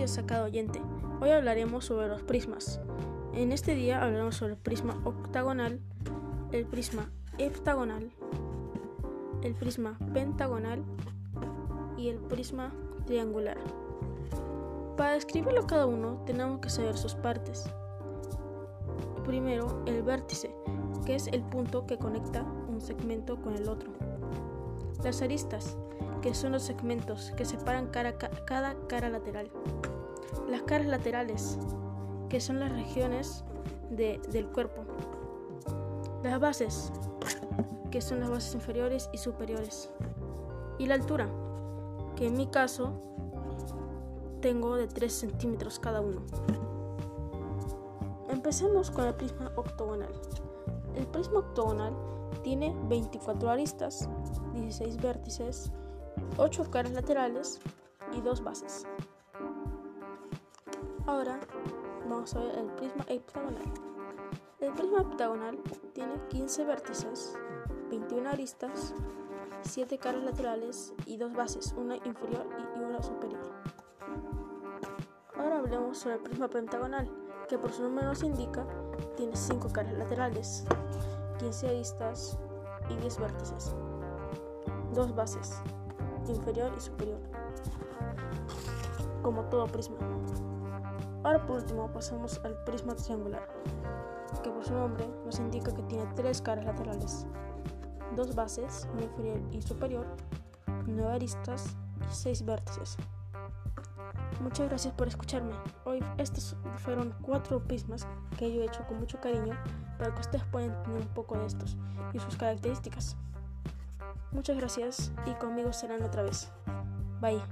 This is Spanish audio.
noches a cada oyente. Hoy hablaremos sobre los prismas. En este día hablaremos sobre el prisma octagonal, el prisma heptagonal, el prisma pentagonal y el prisma triangular. Para describirlo cada uno tenemos que saber sus partes. Primero, el vértice, que es el punto que conecta un segmento con el otro. Las aristas, que son los segmentos que separan cada cara lateral. Las caras laterales, que son las regiones del cuerpo. Las bases, que son las bases inferiores y superiores. Y la altura, que en mi caso tengo de 3 centímetros cada uno. Empecemos con el prisma octogonal. El prisma octogonal tiene 24 aristas, 16 vértices 8 caras laterales y 2 bases. Ahora vamos a ver el prisma heptagonal. El prisma heptagonal tiene 15 vértices, 21 aristas, 7 caras laterales y 2 bases, una inferior y una superior. Ahora hablemos sobre el prisma pentagonal, que por su nombre nos indica tiene 5 caras laterales, 15 aristas y 10 vértices, 2 bases, inferior y superior, como todo prisma. Ahora por último pasamos al prisma triangular, que por su nombre nos indica que tiene tres caras laterales, dos bases, una inferior y superior, nueve aristas y seis vértices. Muchas gracias por escucharme. Hoy estos fueron cuatro prismas que yo he hecho con mucho cariño para que ustedes puedan entender un poco de estos y sus características. Muchas gracias y conmigo serán otra vez. Bye.